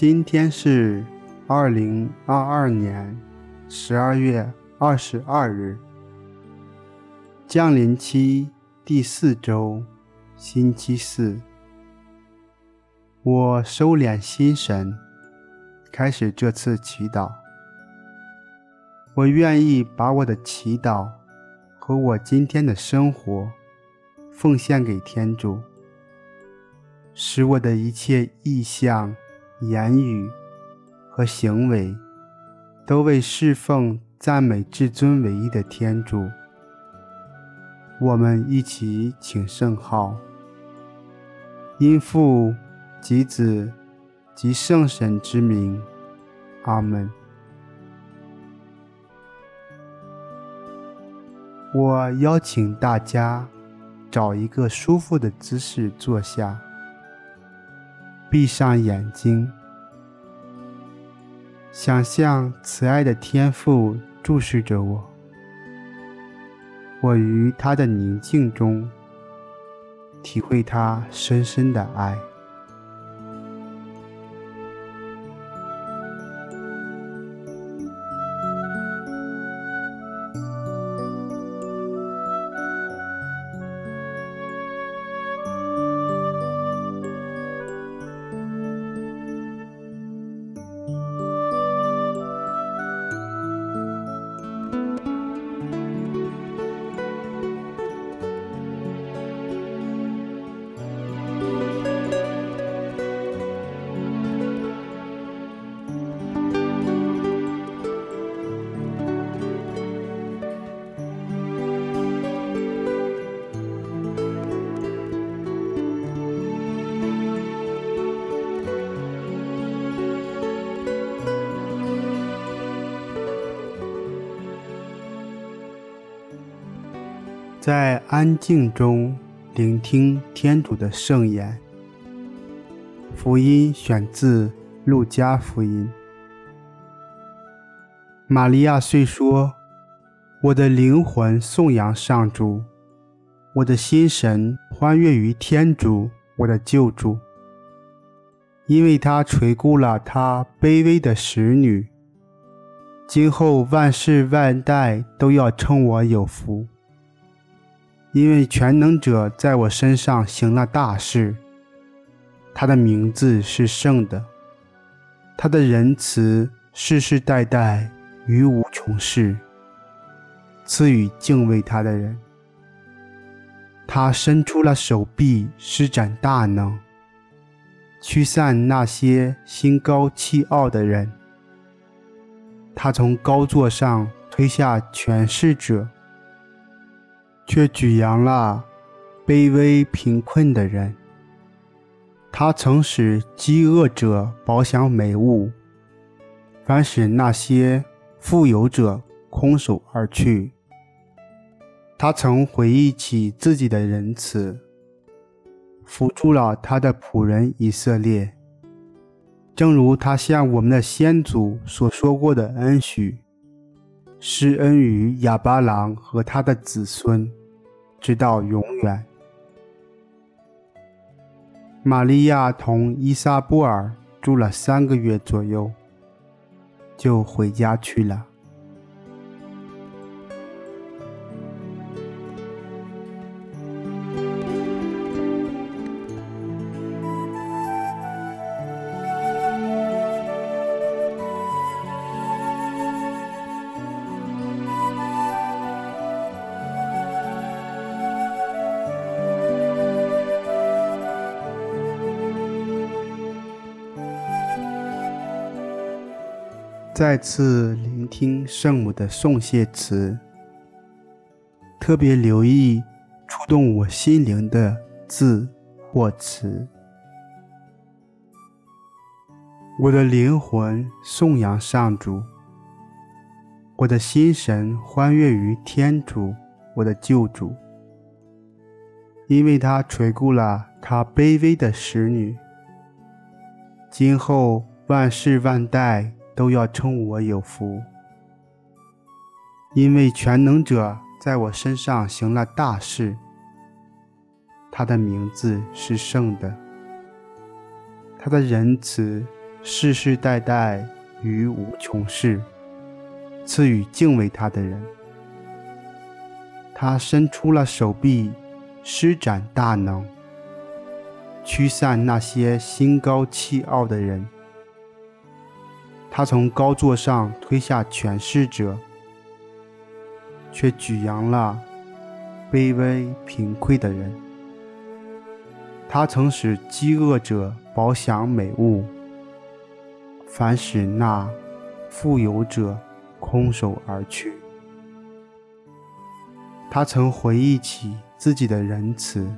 今天是二零二二年十二月二十二日，降临期第四周，星期四。我收敛心神，开始这次祈祷。我愿意把我的祈祷和我今天的生活奉献给天主，使我的一切意向、言语和行为都为侍奉、赞美至尊唯一的天主。我们一起请圣号，因父。及子，及圣神之名，阿门。我邀请大家找一个舒服的姿势坐下，闭上眼睛，想象慈爱的天父注视着我，我于他的宁静中体会他深深的爱。在安静中聆听天主的圣言。福音选自《路加福音》。玛利亚虽说：“我的灵魂颂扬上主，我的心神欢跃于天主，我的救主，因为他垂顾了他卑微的使女。今后万世万代都要称我有福。”因为全能者在我身上行了大事，他的名字是圣的，他的仁慈世世代代于无穷世，赐予敬畏他的人。他伸出了手臂，施展大能，驱散那些心高气傲的人。他从高座上推下权势者。却举扬了卑微贫困的人。他曾使饥饿者饱享美物，反使那些富有者空手而去。他曾回忆起自己的仁慈，扶助了他的仆人以色列，正如他向我们的先祖所说过的恩许，施恩于亚巴郎和他的子孙。直到永远。玛利亚同伊莎布尔住了三个月左右，就回家去了。再次聆听圣母的颂谢词，特别留意触动我心灵的字或词。我的灵魂颂扬上主，我的心神欢悦于天主，我的救主，因为他垂顾了他卑微的使女。今后万世万代。都要称我有福，因为全能者在我身上行了大事。他的名字是圣的，他的仁慈世世代代于无穷世，赐予敬畏他的人。他伸出了手臂，施展大能，驱散那些心高气傲的人。他从高座上推下权势者，却举扬了卑微贫困的人。他曾使饥饿者饱享美物，反使那富有者空手而去。他曾回忆起自己的仁慈，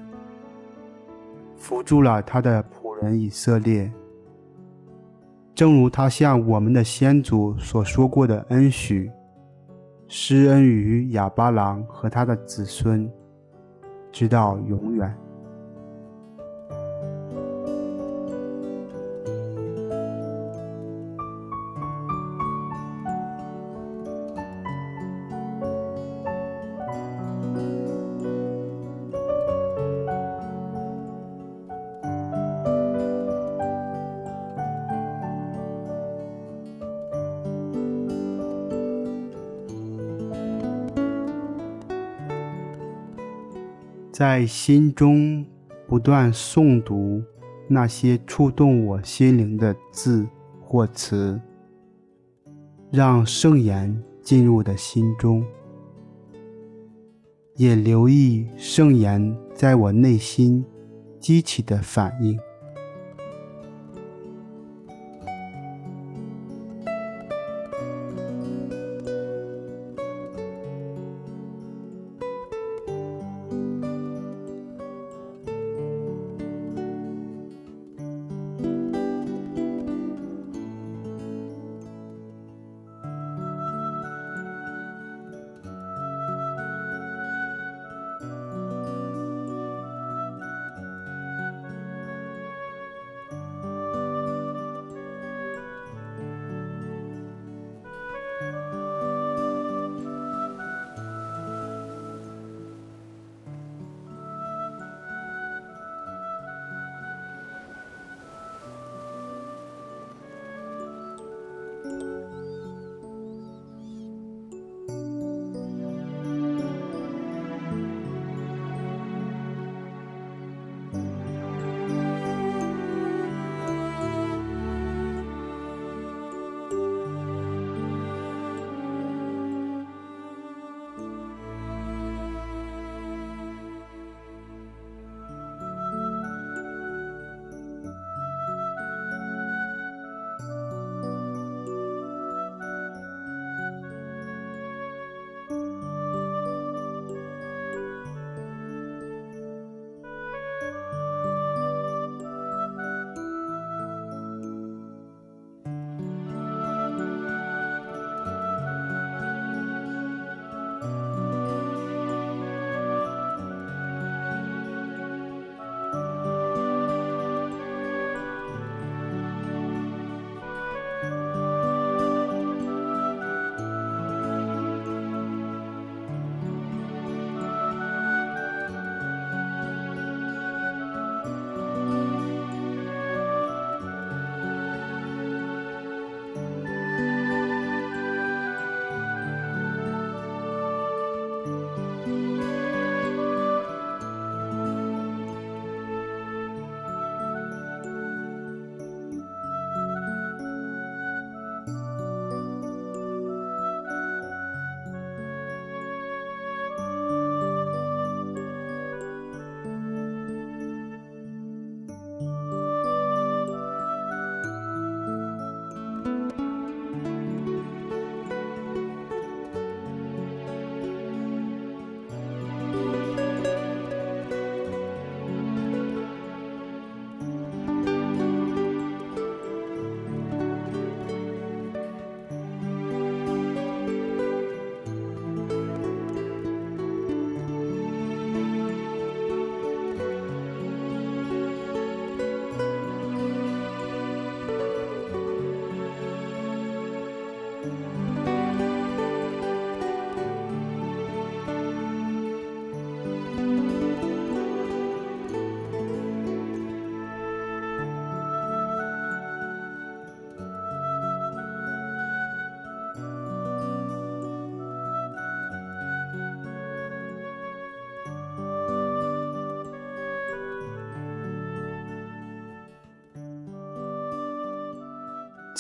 扶助了他的仆人以色列，正如他向我们的先祖所说过的恩许，施恩于哑巴郎和他的子孙，直到永远。在心中不断诵读那些触动我心灵的字或词，让圣言进入的心中，也留意圣言在我内心激起的反应。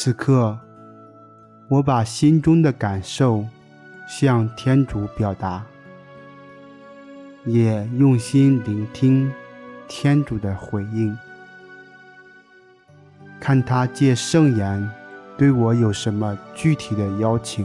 此刻，我把心中的感受向天主表达，也用心聆听天主的回应，看他借圣言对我有什么具体的邀请。